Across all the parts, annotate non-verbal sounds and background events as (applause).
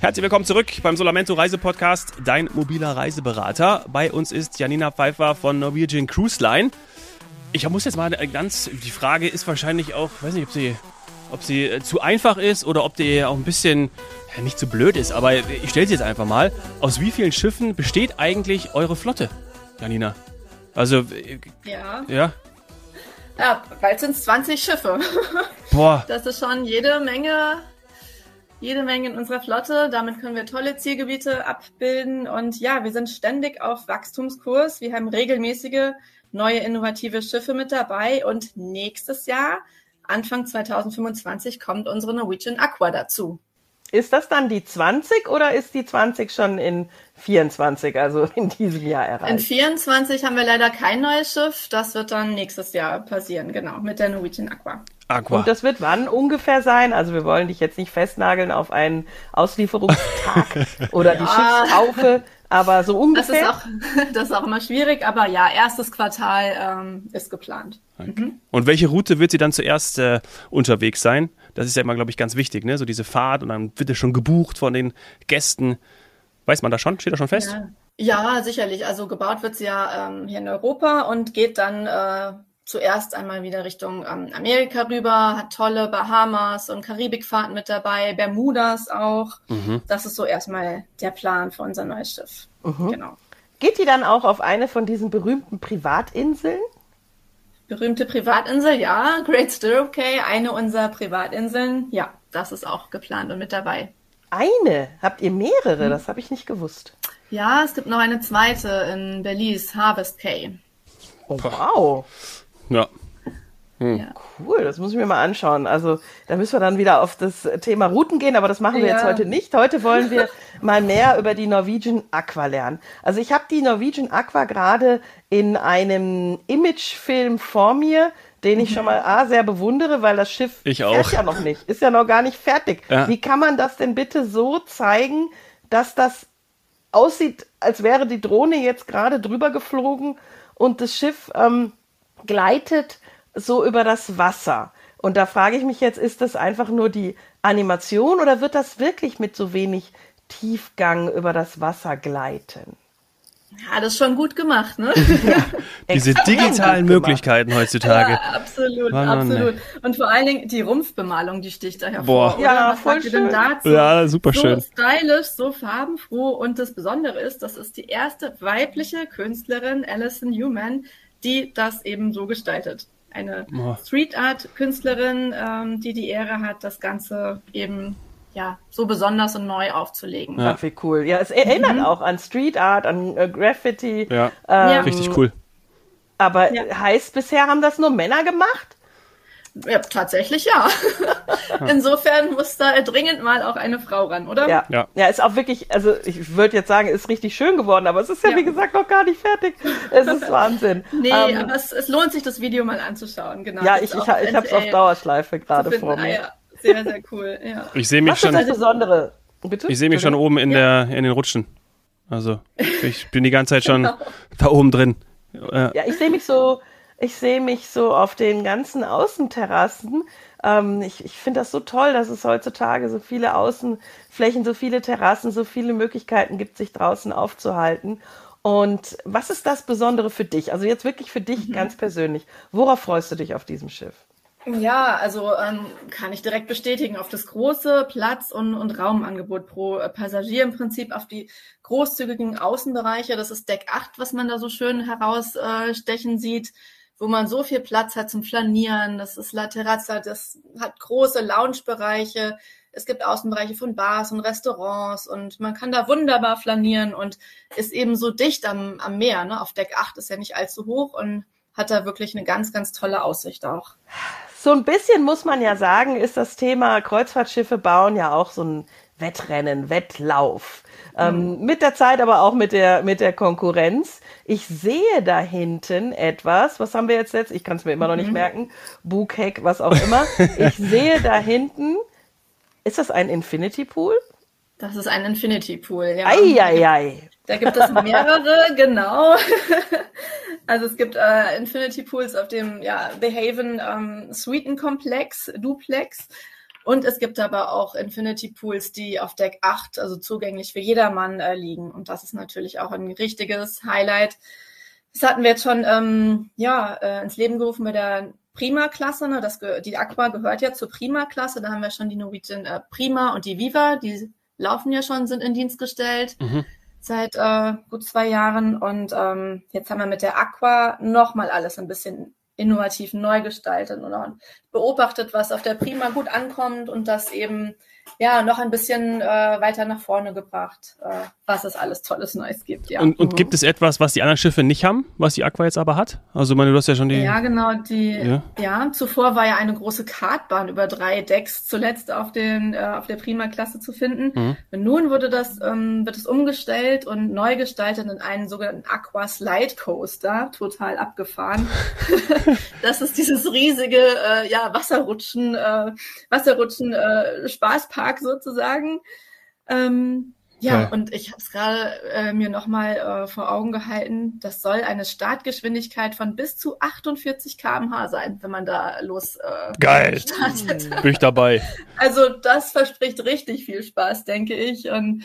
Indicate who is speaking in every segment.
Speaker 1: Herzlich willkommen zurück beim Solamento Reisepodcast, dein mobiler Reiseberater. Bei uns ist Janina Pfeiffer von Norwegian Cruise Line. Ich muss jetzt mal ganz, die Frage ist wahrscheinlich auch, weiß nicht, ob sie, ob sie äh, zu einfach ist oder ob die auch ein bisschen, ja, nicht zu blöd ist, aber ich stelle sie jetzt einfach mal. Aus wie vielen Schiffen besteht eigentlich eure Flotte, Janina? Also, äh,
Speaker 2: Ja,
Speaker 1: ja,
Speaker 2: ja bald sind es 20 Schiffe.
Speaker 1: boah,
Speaker 2: Das ist schon jede Menge, jede Menge in unserer Flotte. Damit können wir tolle Zielgebiete abbilden. Und ja, wir sind ständig auf Wachstumskurs. Wir haben regelmäßige neue innovative Schiffe mit dabei. Und nächstes Jahr, Anfang 2025, kommt unsere Norwegian Aqua dazu.
Speaker 3: Ist das dann die 20 oder ist die 20 schon in 24, also in diesem Jahr
Speaker 2: In
Speaker 3: erreicht?
Speaker 2: 24 haben wir leider kein neues Schiff. Das wird dann nächstes Jahr passieren, genau, mit der Norwegian Aqua.
Speaker 1: Aqua.
Speaker 3: Und das wird wann ungefähr sein? Also wir wollen dich jetzt nicht festnageln auf einen Auslieferungstag (laughs) oder die
Speaker 2: Ja.
Speaker 3: Schiffstaufe, aber so
Speaker 2: Das ist
Speaker 3: ungefähr.
Speaker 2: auch, (laughs) das ist auch immer schwierig, aber ja, erstes Quartal ähm, ist geplant.
Speaker 1: Und welche Route wird sie dann zuerst äh, unterwegs sein? Das ist ja immer, glaube ich, ganz wichtig, ne? So diese Fahrt und dann wird es schon gebucht von den Gästen. Weiß man das schon? Steht das schon fest?
Speaker 2: Ja. ja, sicherlich. Also gebaut wird sie ja ähm, hier in Europa und geht dann äh, zuerst einmal wieder Richtung ähm, Amerika rüber, hat tolle Bahamas und Karibikfahrten mit dabei, Bermudas auch. Das ist so erstmal der Plan für unser neues Schiff. Genau.
Speaker 3: Geht die dann auch auf eine von diesen berühmten Privatinseln?
Speaker 2: Berühmte Privatinsel, ja. Great Stirrup Cay, eine unserer Privatinseln. Ja, das ist auch geplant und mit dabei.
Speaker 3: Eine? Habt ihr mehrere? Das habe ich nicht gewusst.
Speaker 2: Ja, es gibt noch eine zweite in Belize, Harvest Cay.
Speaker 3: Oh, wow.
Speaker 1: Ja.
Speaker 2: Ja.
Speaker 3: Cool, das muss ich mir mal anschauen. Also da müssen wir dann wieder auf das Thema Routen gehen, aber das machen wir
Speaker 2: Ja.
Speaker 3: jetzt heute nicht. Heute wollen wir mal mehr über die Norwegian Aqua lernen. Also ich habe die Norwegian Aqua gerade in einem Imagefilm vor mir, den ich schon mal A, sehr bewundere, weil das Schiff
Speaker 1: Ich
Speaker 3: fährt
Speaker 1: auch.
Speaker 3: ja noch nicht, ist ja noch gar nicht fertig.
Speaker 1: Ja.
Speaker 3: Wie kann man das denn bitte so zeigen, dass das aussieht, als wäre die Drohne jetzt gerade drüber geflogen und das Schiff ähm, gleitet so über das Wasser. Und da frage ich mich jetzt, ist das einfach nur die Animation oder wird das wirklich mit so wenig Tiefgang über das Wasser gleiten?
Speaker 2: Ja, das ist schon gut gemacht, ne? (laughs)
Speaker 1: Diese
Speaker 3: Extrem
Speaker 1: digitalen. Möglichkeiten heutzutage.
Speaker 2: Ja, absolut,
Speaker 1: Mann, Mann,
Speaker 2: absolut. Und vor allen Dingen die Rumpfbemalung, die sticht da hervor.
Speaker 1: Boah.
Speaker 2: oder?
Speaker 3: Ja,
Speaker 2: Was
Speaker 3: voll schön.
Speaker 2: dazu?
Speaker 1: Ja, super
Speaker 2: so
Speaker 1: schön.
Speaker 2: stylisch, so farbenfroh. Und das Besondere ist, das ist die erste weibliche Künstlerin, Alison Newman, die das eben so gestaltet. Eine
Speaker 1: Boah.
Speaker 2: Street Art Künstlerin, ähm, die die Ehre hat, das Ganze eben ja so besonders und neu aufzulegen.
Speaker 1: Ja.
Speaker 3: Ach, wie cool. Ja, es erinnert auch an Street Art, an äh, Graffiti.
Speaker 1: Ja.
Speaker 3: Ähm,
Speaker 2: Ja.
Speaker 1: Richtig cool.
Speaker 3: Aber
Speaker 2: Ja.
Speaker 3: heißt, bisher haben das nur Männer gemacht?
Speaker 2: Ja, tatsächlich ja. (laughs) (laughs) Insofern muss da dringend mal auch eine Frau ran, oder?
Speaker 3: Ja.
Speaker 1: Ja.
Speaker 3: ja. ist auch wirklich, also ich würde jetzt sagen, ist richtig schön geworden, aber es ist ja,
Speaker 2: Ja.
Speaker 3: wie gesagt, noch gar nicht fertig. Es ist (laughs) Wahnsinn.
Speaker 2: Nee,
Speaker 3: Ähm,
Speaker 2: aber es, es lohnt sich, das Video mal anzuschauen. Genau.
Speaker 3: ja, ich, ich, ich habe es auf Dauerschleife gerade vor
Speaker 2: Ah,
Speaker 3: mir.
Speaker 2: ja. Sehr, sehr cool. Ja. (laughs)
Speaker 1: Ich sehe mich
Speaker 3: Was ist
Speaker 1: schon,
Speaker 3: das Besondere? Bitte?
Speaker 1: ich sehe mich schon oben in der, in den Rutschen. Also, ich bin die ganze Zeit schon
Speaker 2: Genau.
Speaker 1: da oben drin. Äh,
Speaker 3: Ja, ich sehe mich so, ich sehe mich so auf den ganzen Außenterrassen. Ähm, ich ich finde das so toll, dass es heutzutage so viele Außenflächen, so viele Terrassen, so viele Möglichkeiten gibt, sich draußen aufzuhalten. Und was ist das Besondere für dich? Also jetzt wirklich für dich ganz persönlich. Worauf freust du dich auf diesem Schiff?
Speaker 2: Ja, also ähm, kann ich direkt bestätigen, auf das große Platz- und, und Raumangebot pro Passagier im Prinzip, auf die großzügigen Außenbereiche. Das ist Deck 8, was man da so schön herausstechen äh, sieht, wo man so viel Platz hat zum Flanieren. Das ist La Terrazza, das hat große Loungebereiche. Es gibt Außenbereiche von Bars und Restaurants und man kann da wunderbar flanieren und ist eben so dicht am, am Meer. Ne? Auf Deck 8 ist ja nicht allzu hoch und hat da wirklich eine ganz, ganz tolle Aussicht auch.
Speaker 3: So ein bisschen muss man ja sagen, ist das Thema Kreuzfahrtschiffe bauen ja auch so ein Wettrennen, Wettlauf. Ähm, mit der Zeit, aber auch mit der, mit der Konkurrenz. Ich sehe da hinten etwas, was haben wir jetzt jetzt? Ich kann es mir immer noch nicht merken. Bugheck, was auch immer. Ich (laughs) sehe da hinten, ist das ein Infinity Pool?
Speaker 2: Das ist ein Infinity Pool, ja.
Speaker 3: Eieiei.
Speaker 2: Da gibt es mehrere, (laughs) genau. Also es gibt äh, Infinity Pools auf dem ja, The Haven ähm, Suiten Komplex, Duplex. Und es gibt aber auch Infinity Pools, die auf Deck 8, also zugänglich für jedermann äh, liegen. Und das ist natürlich auch ein richtiges Highlight. Das hatten wir jetzt schon ähm, ja, äh, ins Leben gerufen bei der Prima-Klasse. Ne? Das, die Aqua gehört ja zur Prima-Klasse. Da haben wir schon die Norwegian äh, Prima und die Viva. Die laufen ja schon, sind in Dienst gestellt. Mhm seit äh, gut zwei Jahren und ähm, jetzt haben wir mit der Aqua nochmal alles ein bisschen innovativ neu gestaltet und beobachtet, was auf der Prima gut ankommt und das eben ja noch ein bisschen äh, weiter nach vorne gebracht, äh, was es alles Tolles Neues gibt. Ja.
Speaker 1: Und, und mhm. gibt es etwas, was die anderen Schiffe nicht haben, was die Aqua jetzt aber hat? Also meine, du hast ja schon die.
Speaker 2: Ja, genau. Die. Ja, ja zuvor war ja eine große Kartbahn über drei Decks zuletzt auf den äh, auf der Prima-Klasse zu finden. Mhm. nun wurde das ähm, wird es umgestellt und neu gestaltet in einen sogenannten Aqua Slide Coaster, total abgefahren. (laughs) (laughs) das ist dieses riesige äh, ja Wasserrutschen äh, Wasserrutschen äh, Spaßpark Park sozusagen. Ähm, ja, ja, und ich habe es gerade äh, mir nochmal äh, vor Augen gehalten. Das soll eine Startgeschwindigkeit von bis zu 48 km/h sein, wenn man da los äh,
Speaker 1: Geil. startet. Bin ich dabei. (laughs)
Speaker 2: Also das verspricht richtig viel Spaß, denke ich. Und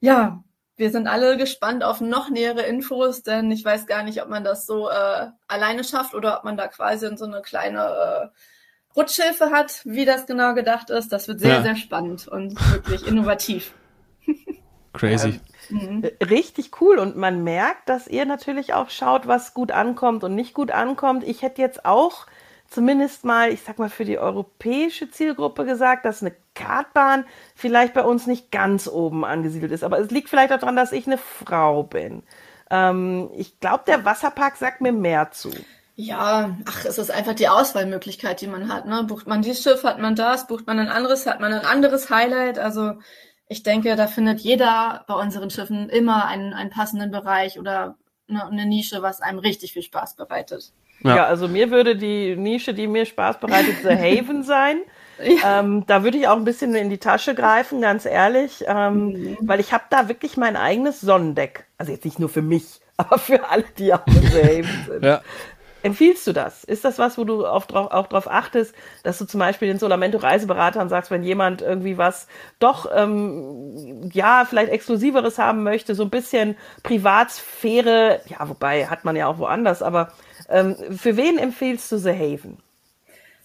Speaker 2: ja, wir sind alle gespannt auf noch nähere Infos, denn ich weiß gar nicht, ob man das so äh, alleine schafft oder ob man da quasi in so eine kleine äh, Rutschhilfe hat, wie das genau gedacht ist. Das wird sehr, ja. sehr spannend und wirklich innovativ. (laughs)
Speaker 1: Crazy.
Speaker 3: Mhm. Richtig cool und man merkt, dass ihr natürlich auch schaut, was gut ankommt und nicht gut ankommt. Ich hätte jetzt auch zumindest mal, ich sag mal, für die europäische Zielgruppe gesagt, dass eine Kartbahn vielleicht bei uns nicht ganz oben angesiedelt ist. Aber es liegt vielleicht auch daran, dass ich eine Frau bin. Ähm, ich glaube, der Wasserpark sagt mir mehr zu.
Speaker 2: Ja, ach, es ist einfach die Auswahlmöglichkeit, die man hat. Ne? Bucht man dieses Schiff, hat man das, bucht man ein anderes, hat man ein anderes Highlight. Also ich denke, da findet jeder bei unseren Schiffen immer einen, einen passenden Bereich oder eine, eine Nische, was einem richtig viel Spaß bereitet.
Speaker 3: Ja. ja. also mir würde die Nische, die mir Spaß bereitet, The (laughs) Haven sein. Ja. Ähm, da würde ich auch ein bisschen in die Tasche greifen, ganz ehrlich, ähm, mhm. weil ich habe da wirklich mein eigenes Sonnendeck. Also jetzt nicht nur für mich, (laughs) aber für alle, die auch in The Haven sind. Ja. Empfiehlst du das? Ist das was, wo du auch drauf achtest, dass du zum Beispiel den Solamento Reiseberatern sagst, wenn jemand irgendwie was doch, ähm, ja, vielleicht Exklusiveres haben möchte, so ein bisschen Privatsphäre, ja, wobei hat man ja auch woanders, aber ähm, für wen empfiehlst du The Haven?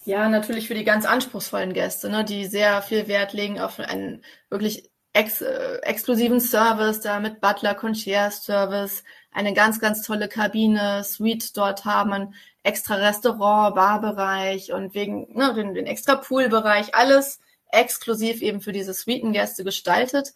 Speaker 2: Ja, natürlich für die ganz anspruchsvollen Gäste, ne, die sehr viel Wert legen auf einen wirklich ex äh, exklusiven Service, da mit Butler, Concierge Service, eine ganz, ganz tolle Kabine, Suite dort haben, ein extra Restaurant, Barbereich und wegen ne, den, den extra Poolbereich, alles exklusiv eben für diese Suitengäste gestaltet.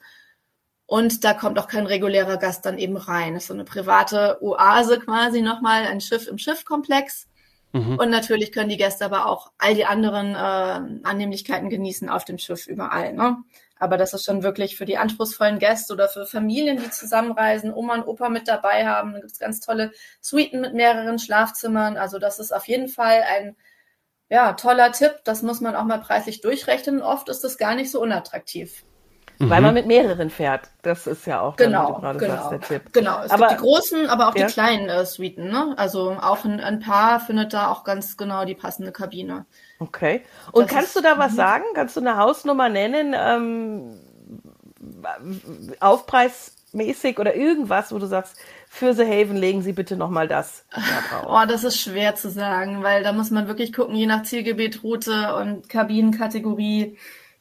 Speaker 2: Und da kommt auch kein regulärer Gast dann eben rein. Das ist so eine private Oase quasi nochmal, ein Schiff im Schiffkomplex. Mhm. Und natürlich können die Gäste aber auch all die anderen äh, Annehmlichkeiten genießen auf dem Schiff überall. Ne? Aber das ist schon wirklich für die anspruchsvollen Gäste oder für Familien, die zusammenreisen, Oma und Opa mit dabei haben. Da gibt es ganz tolle Suiten mit mehreren Schlafzimmern. Also das ist auf jeden Fall ein ja, toller Tipp. Das muss man auch mal preislich durchrechnen. Oft ist das gar nicht so unattraktiv.
Speaker 3: Weil man mhm. mit mehreren fährt. Das ist ja auch
Speaker 2: genau, dann, genau, sagst, der Tipp. Genau, es aber, gibt die großen, aber auch ja. die kleinen äh, Suiten. Ne? Also auch ein, ein Paar findet da auch ganz genau die passende Kabine.
Speaker 3: Okay. Und das kannst du da was mhm. sagen? Kannst du eine Hausnummer nennen? Ähm, aufpreismäßig oder irgendwas, wo du sagst, für The Haven legen Sie bitte nochmal das.
Speaker 2: Oh, das ist schwer zu sagen, weil da muss man wirklich gucken, je nach Zielgebiet, Route und Kabinenkategorie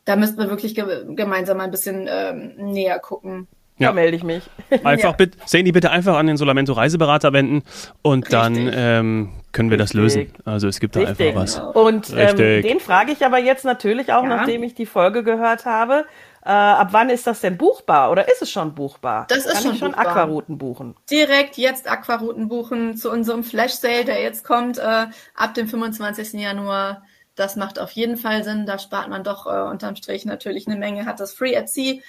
Speaker 2: da müssten wir wirklich ge gemeinsam ein bisschen ähm, näher gucken.
Speaker 3: Ja, da melde ich mich.
Speaker 1: Einfach ja. bitte, Sandy, bitte einfach an den Solamento Reiseberater wenden und Richtig. dann ähm, können wir Richtig. das lösen. Also es gibt da Richtig. einfach was.
Speaker 3: Und ähm, den frage ich aber jetzt natürlich auch, ja. nachdem ich die Folge gehört habe. Äh, ab wann ist das denn buchbar oder ist es schon buchbar?
Speaker 2: Das ist Kann schon, ich schon
Speaker 3: buchbar. Aquarouten buchen.
Speaker 2: Direkt jetzt Aquarouten buchen zu unserem Flash Sale, der jetzt kommt äh, ab dem 25. Januar das macht auf jeden Fall Sinn. Da spart man doch äh, unterm Strich natürlich eine Menge. Hat das Free at Sea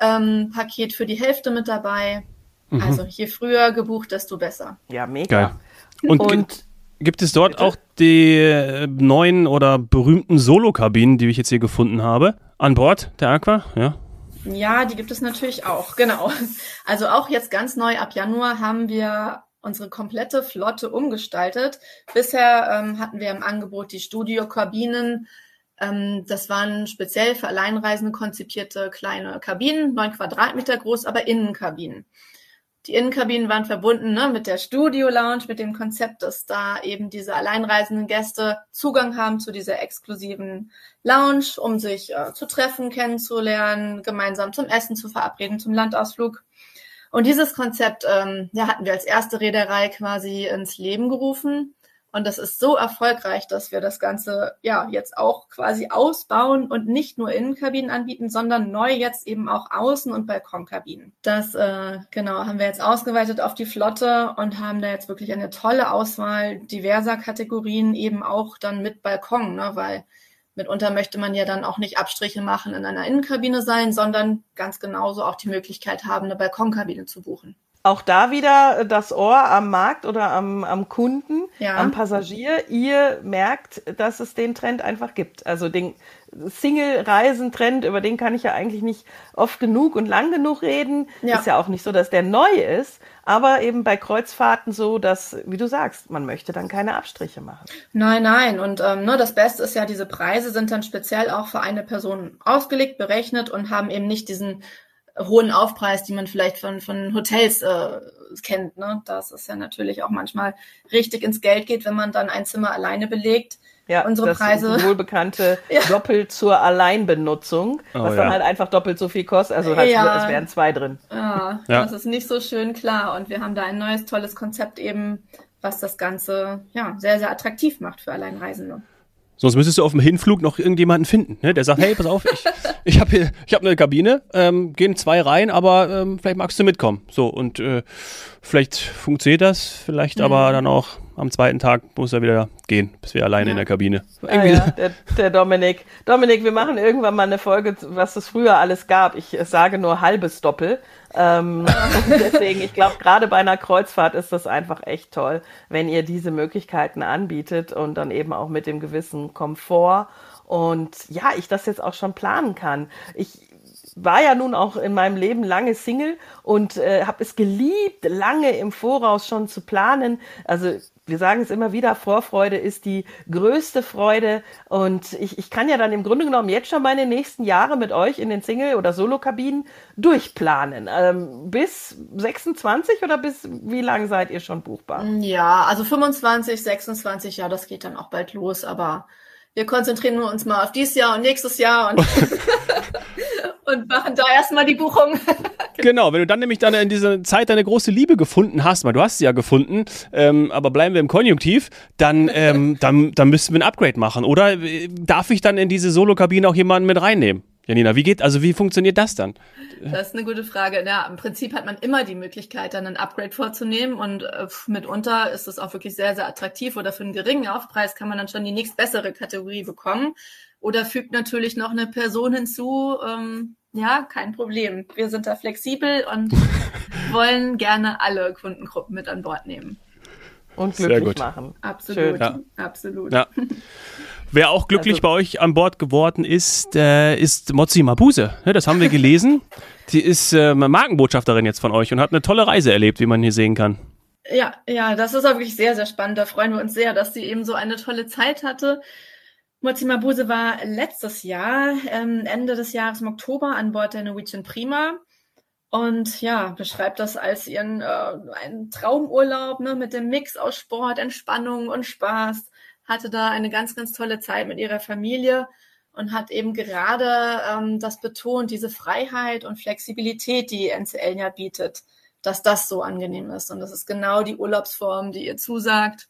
Speaker 2: ähm, Paket für die Hälfte mit dabei. Mhm. Also je früher gebucht, desto besser.
Speaker 3: Ja, mega. Geil.
Speaker 1: Und, Und gibt es dort bitte? auch die äh, neuen oder berühmten Solo-Kabinen, die ich jetzt hier gefunden habe, an Bord der Aqua? Ja.
Speaker 2: Ja, die gibt es natürlich auch, genau. Also auch jetzt ganz neu ab Januar haben wir unsere komplette Flotte umgestaltet. Bisher ähm, hatten wir im Angebot die Studiokabinen Ähm, das waren speziell für Alleinreisende konzipierte kleine Kabinen, neun Quadratmeter groß, aber Innenkabinen. Die Innenkabinen waren verbunden ne, mit der Studio Lounge, mit dem Konzept, dass da eben diese alleinreisenden Gäste Zugang haben zu dieser exklusiven Lounge, um sich äh, zu treffen, kennenzulernen, gemeinsam zum Essen zu verabreden, zum Landausflug. Und dieses Konzept ähm, ja, hatten wir als erste Reederei quasi ins Leben gerufen. Und das ist so erfolgreich, dass wir das Ganze ja jetzt auch quasi ausbauen und nicht nur Innenkabinen anbieten, sondern neu jetzt eben auch Außen- und Balkonkabinen. Das äh, genau haben wir jetzt ausgeweitet auf die Flotte und haben da jetzt wirklich eine tolle Auswahl diverser Kategorien eben auch dann mit Balkon, ne, weil mitunter möchte man ja dann auch nicht Abstriche machen in einer Innenkabine sein, sondern ganz genauso auch die Möglichkeit haben, eine Balkonkabine zu buchen.
Speaker 3: Auch da wieder das Ohr am Markt oder am, am Kunden, ja. am Passagier. Ihr merkt, dass es den Trend einfach gibt. Also den Single-Reisen-Trend, über den kann ich ja eigentlich nicht oft genug und lang genug reden. Ja. Ist ja auch nicht so, dass der neu ist, aber eben bei Kreuzfahrten so, dass, wie du sagst, man möchte dann keine Abstriche machen.
Speaker 2: Nein, nein. Und ähm, ne, das Beste ist ja, diese Preise sind dann speziell auch für eine Person ausgelegt, berechnet und haben eben nicht diesen hohen Aufpreis, die man vielleicht von, von Hotels äh, kennt. Ne? Das ist ja natürlich auch manchmal richtig ins Geld geht, wenn man dann ein Zimmer alleine belegt.
Speaker 3: Ja, unsere das Preise. wohlbekannte (laughs) ja. doppelt zur Alleinbenutzung, oh, was dann ja. halt einfach doppelt so viel kostet. Also halt, ja. es wären zwei drin.
Speaker 2: Ja, ja, das ist nicht so schön klar. Und wir haben da ein neues, tolles Konzept eben, was das Ganze ja sehr, sehr attraktiv macht für Alleinreisende.
Speaker 1: Sonst müsstest du auf dem Hinflug noch irgendjemanden finden, ne? der sagt, hey, pass auf, ich, (laughs) ich habe hier, ich habe eine Kabine, ähm, gehen zwei rein, aber ähm, vielleicht magst du mitkommen. So und äh, vielleicht funktioniert das, vielleicht mhm. aber dann auch am zweiten Tag muss er wieder gehen, bis wir alleine ja. in der Kabine.
Speaker 3: Ah, ja, der, der Dominik. Dominik, wir machen irgendwann mal eine Folge, was es früher alles gab. Ich sage nur halbes Doppel. Ähm, deswegen, ich glaube, gerade bei einer Kreuzfahrt ist das einfach echt toll, wenn ihr diese Möglichkeiten anbietet und dann eben auch mit dem gewissen Komfort. Und ja, ich das jetzt auch schon planen kann. Ich war ja nun auch in meinem Leben lange Single und äh, habe es geliebt, lange im Voraus schon zu planen. Also wir sagen es immer wieder, Vorfreude ist die größte Freude. Und ich, ich kann ja dann im Grunde genommen jetzt schon meine nächsten Jahre mit euch in den Single- oder Solo-Kabinen durchplanen. Ähm, bis 26 oder bis wie lange seid ihr schon buchbar?
Speaker 2: Ja, also 25, 26, ja, das geht dann auch bald los, aber wir konzentrieren uns mal auf dieses Jahr und nächstes Jahr und, (laughs) und machen da erstmal die Buchung. (laughs)
Speaker 1: genau, wenn du dann nämlich dann in dieser Zeit deine große Liebe gefunden hast, weil du hast sie ja gefunden, ähm, aber bleiben wir im Konjunktiv, dann, ähm, (laughs) dann, dann müssten wir ein Upgrade machen. Oder äh, darf ich dann in diese Solo-Kabine auch jemanden mit reinnehmen? Janina, wie geht, also wie funktioniert das dann?
Speaker 2: Das ist eine gute Frage. Ja, im Prinzip hat man immer die Möglichkeit, dann ein Upgrade vorzunehmen und äh, mitunter ist es auch wirklich sehr, sehr attraktiv oder für einen geringen Aufpreis kann man dann schon die nächstbessere Kategorie bekommen oder fügt natürlich noch eine Person hinzu. Ähm, ja, kein Problem. Wir sind da flexibel und (laughs) wollen gerne alle Kundengruppen mit an Bord nehmen.
Speaker 3: Und glücklich machen.
Speaker 2: Absolut, ja. absolut.
Speaker 1: Ja. Wer auch glücklich also, bei euch an Bord geworden ist, äh, ist Mozzi Mabuse. Ja, das haben wir gelesen. Sie ist äh, Markenbotschafterin jetzt von euch und hat eine tolle Reise erlebt, wie man hier sehen kann.
Speaker 2: Ja, ja, das ist auch wirklich sehr, sehr spannend. Da freuen wir uns sehr, dass sie eben so eine tolle Zeit hatte. Mozzi Mabuse war letztes Jahr, ähm, Ende des Jahres im Oktober an Bord der Norwegian Prima und ja, beschreibt das als ihren äh, einen Traumurlaub ne, mit dem Mix aus Sport, Entspannung und Spaß hatte da eine ganz, ganz tolle Zeit mit ihrer Familie und hat eben gerade ähm, das betont, diese Freiheit und Flexibilität, die NCL ja bietet, dass das so angenehm ist. Und das ist genau die Urlaubsform, die ihr zusagt.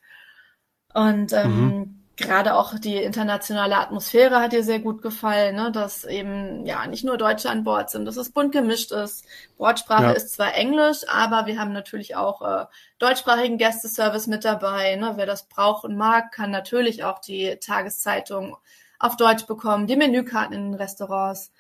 Speaker 2: Und ähm, mhm gerade auch die internationale Atmosphäre hat dir sehr gut gefallen, ne? dass eben ja nicht nur Deutsche an Bord sind, dass es bunt gemischt ist. Bordsprache ja. ist zwar Englisch, aber wir haben natürlich auch äh, deutschsprachigen Gästeservice mit dabei. Ne? Wer das braucht und mag, kann natürlich auch die Tageszeitung auf Deutsch bekommen, die Menükarten in den Restaurants.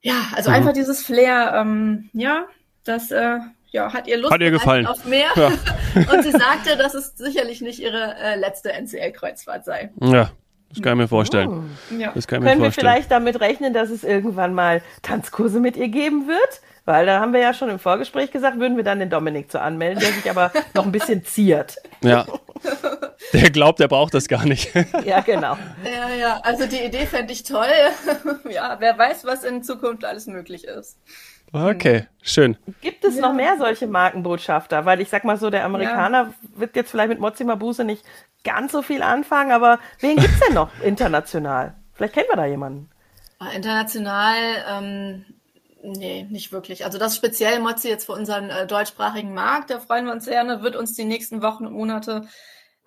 Speaker 2: Ja, also mhm. einfach dieses Flair, ähm, ja, das äh, ja, hat ihr Lust
Speaker 1: hat ihr gefallen.
Speaker 2: auf mehr. Ja. (laughs) und sie sagte, dass es sicherlich nicht ihre äh, letzte NCL-Kreuzfahrt sei.
Speaker 1: Ja. Das kann ich mir vorstellen.
Speaker 3: Oh. Ja. Das kann ich Können mir vorstellen. wir vielleicht damit rechnen, dass es irgendwann mal Tanzkurse mit ihr geben wird? Weil da haben wir ja schon im Vorgespräch gesagt, würden wir dann den Dominik zu anmelden, der sich aber (laughs) noch ein bisschen ziert.
Speaker 1: Ja. Der glaubt, der braucht das gar nicht. (laughs)
Speaker 3: ja, genau.
Speaker 2: Ja, ja, also die Idee fände ich toll. ja, wer weiß, was in Zukunft alles möglich ist.
Speaker 1: Okay, schön.
Speaker 3: Gibt es ja. noch mehr solche Markenbotschafter? Weil ich sag mal so, der Amerikaner ja. wird jetzt vielleicht mit Mozzi Mabuse nicht ganz so viel anfangen, aber wen gibt's denn noch (laughs) international? Vielleicht kennen wir da jemanden.
Speaker 2: Ah, international, ähm, nee, nicht wirklich. Also das speziell Mozzi jetzt für unseren äh, deutschsprachigen Markt, da freuen wir uns sehr, ne, wird uns die nächsten Wochen und Monate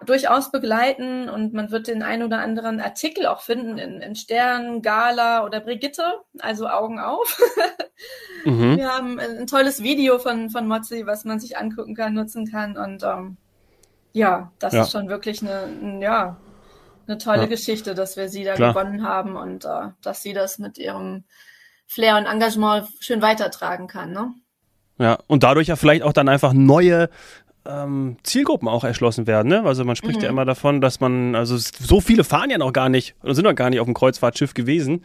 Speaker 2: durchaus begleiten und man wird den ein oder anderen Artikel auch finden in, in Stern, Gala oder Brigitte, also Augen auf. (laughs) mhm. Wir haben ein, ein, tolles Video von, von Mozzi, was man sich angucken kann, nutzen kann und ähm, ja, das ja. ist schon wirklich eine, ein, ja, eine tolle ja. Geschichte, dass wir sie da Klar. gewonnen haben und äh, dass sie das mit ihrem Flair und Engagement schön weitertragen kann. Ne?
Speaker 1: Ja, und dadurch ja vielleicht auch dann einfach neue ähm, Zielgruppen auch erschlossen werden. Ne? Also man spricht mhm. ja immer davon, dass man, also so viele fahren ja noch gar nicht oder sind noch gar nicht auf dem Kreuzfahrtschiff gewesen.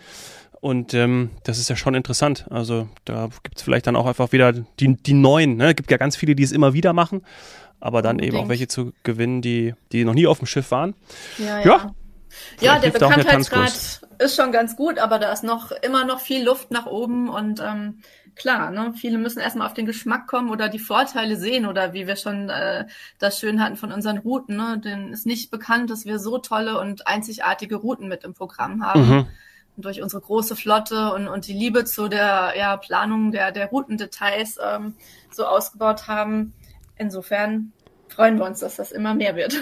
Speaker 1: Und ähm, das ist ja schon interessant. Also da gibt es vielleicht dann auch einfach wieder die, die neuen. Ne? Es gibt ja ganz viele, die es immer wieder machen. Aber dann Unbedingt. eben auch welche zu gewinnen, die, die noch nie auf dem Schiff waren.
Speaker 2: Ja, ja. ja. Ja, der Bekanntheitsgrad ist schon ganz gut, aber da ist noch immer noch viel Luft nach oben und ähm, klar, ne, viele müssen erstmal auf den Geschmack kommen oder die Vorteile sehen oder wie wir schon äh, das schön hatten von unseren Routen. Ne, denn ist nicht bekannt, dass wir so tolle und einzigartige Routen mit im Programm haben. Mhm. Und durch unsere große Flotte und, und die Liebe zu der ja, Planung der, der Routendetails ähm, so ausgebaut haben. Insofern freuen wir uns, dass das immer mehr wird.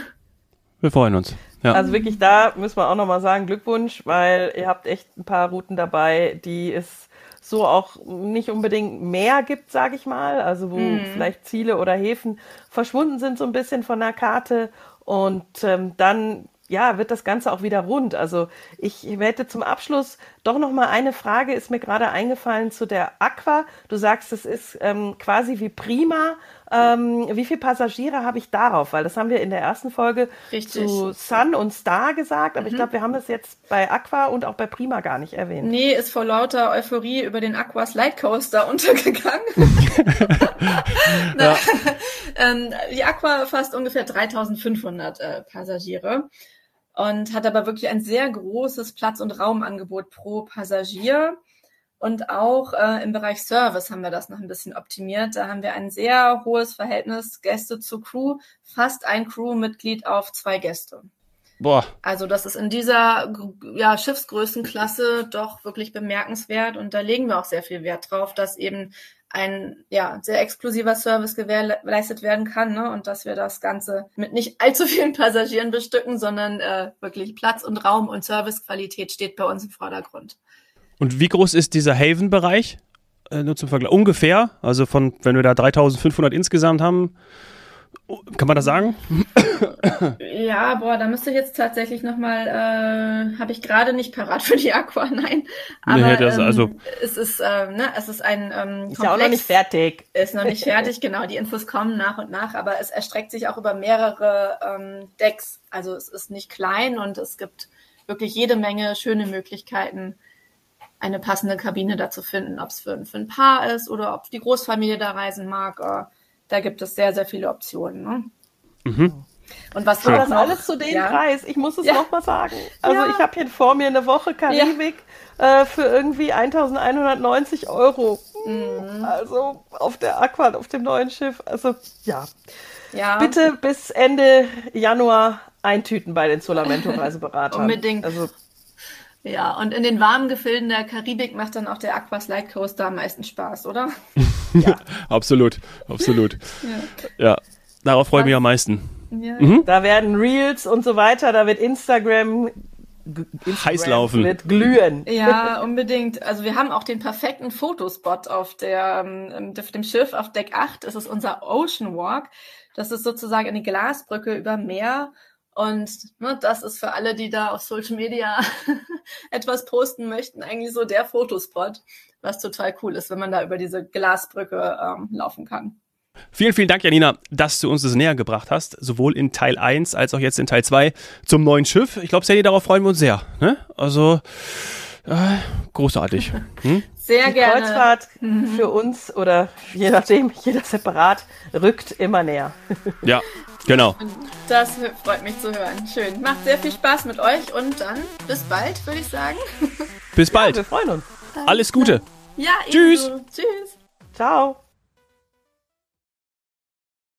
Speaker 1: Wir freuen uns.
Speaker 3: Ja. Also wirklich, da müssen wir auch nochmal sagen, Glückwunsch, weil ihr habt echt ein paar Routen dabei, die es so auch nicht unbedingt mehr gibt, sage ich mal. Also wo mhm. vielleicht Ziele oder Häfen verschwunden sind so ein bisschen von der Karte. Und ähm, dann ja, wird das Ganze auch wieder rund. Also ich hätte zum Abschluss doch noch mal eine Frage, ist mir gerade eingefallen zu der Aqua. Du sagst, es ist ähm, quasi wie prima. Ähm, wie viele Passagiere habe ich darauf? Weil das haben wir in der ersten Folge Richtig. zu Sun und Star gesagt, aber mhm. ich glaube, wir haben das jetzt bei Aqua und auch bei Prima gar nicht erwähnt.
Speaker 2: Nee, ist vor lauter Euphorie über den Aqua Slide Coaster (laughs) untergegangen. (laughs) ja. (laughs) ähm, die Aqua fasst ungefähr 3500 äh, Passagiere und hat aber wirklich ein sehr großes Platz- und Raumangebot pro Passagier. Und auch äh, im Bereich Service haben wir das noch ein bisschen optimiert. Da haben wir ein sehr hohes Verhältnis Gäste zu Crew, fast ein Crewmitglied auf zwei Gäste. Boah. Also das ist in dieser ja, Schiffsgrößenklasse doch wirklich bemerkenswert und da legen wir auch sehr viel Wert drauf, dass eben ein ja, sehr exklusiver Service gewährleistet werden kann ne? und dass wir das Ganze mit nicht allzu vielen Passagieren bestücken, sondern äh, wirklich Platz und Raum und Servicequalität steht bei uns im Vordergrund.
Speaker 1: Und wie groß ist dieser Haven-Bereich? Äh, nur zum Vergleich. Ungefähr, also von, wenn wir da 3500 insgesamt haben, kann man das sagen?
Speaker 2: Ja, boah, da müsste ich jetzt tatsächlich nochmal, äh, habe ich gerade nicht parat für die Aqua, nein. Aber nee, das, ähm, also, es ist, äh, ne, es ist ein ähm,
Speaker 3: Ist ja auch noch nicht fertig.
Speaker 2: Ist noch nicht fertig, genau. Die Infos kommen nach und nach, aber es erstreckt sich auch über mehrere ähm, Decks. Also es ist nicht klein und es gibt wirklich jede Menge schöne Möglichkeiten, eine passende Kabine da zu finden, ob es für, für ein Paar ist oder ob die Großfamilie da reisen mag. Äh, da gibt es sehr, sehr viele Optionen. Ne? Mhm.
Speaker 3: Und was war das noch? alles zu dem ja. Preis? Ich muss es ja. nochmal sagen. Also ja. ich habe hier vor mir eine Woche Karibik ja. äh, für irgendwie 1190 Euro. Mhm. Also auf der Aqua, auf dem neuen Schiff. Also ja. ja. Bitte bis Ende Januar eintüten bei den Solamento Reiseberatern.
Speaker 2: Unbedingt. Also ja, und in den warmen Gefilden der Karibik macht dann auch der Aqua Slide Coaster am meisten Spaß, oder? (laughs)
Speaker 1: ja, absolut, absolut. ja. ja. darauf freue ich mich am meisten.
Speaker 3: Ja. Mhm. Da werden Reels und so weiter, da wird Instagram
Speaker 1: Instagram heiß laufen.
Speaker 3: Wird glühen.
Speaker 2: Ja, unbedingt. Also wir haben auch den perfekten Fotospot auf, der, ähm, auf dem Schiff auf Deck 8. Das ist unser Ocean Walk. Das ist sozusagen eine Glasbrücke über Meer und ne, das ist für alle, die da auf Social Media (laughs) etwas posten möchten, eigentlich so der Fotospot, was total cool ist, wenn man da über diese Glasbrücke ähm, laufen kann.
Speaker 1: Vielen, vielen Dank, Janina, dass du uns das näher gebracht hast, sowohl in Teil 1 als auch jetzt in Teil 2 zum neuen Schiff. Ich glaube, Sandy, darauf freuen wir uns sehr. Ne? Also Äh, großartig. (laughs) Hm?
Speaker 2: Sehr
Speaker 3: Die
Speaker 2: gerne.
Speaker 3: Kreuzfahrt für uns oder je nachdem, jeder separat, rückt immer näher. (laughs)
Speaker 1: Ja, genau.
Speaker 2: Das freut mich zu hören. Schön. Macht sehr viel Spaß mit euch und dann bis bald, würde ich sagen.
Speaker 1: Bis
Speaker 3: Wir
Speaker 1: bald.
Speaker 3: freuen uns.
Speaker 1: Alles Gute.
Speaker 2: Ja,
Speaker 1: Tschüss.
Speaker 2: Tschüss.
Speaker 3: Ciao.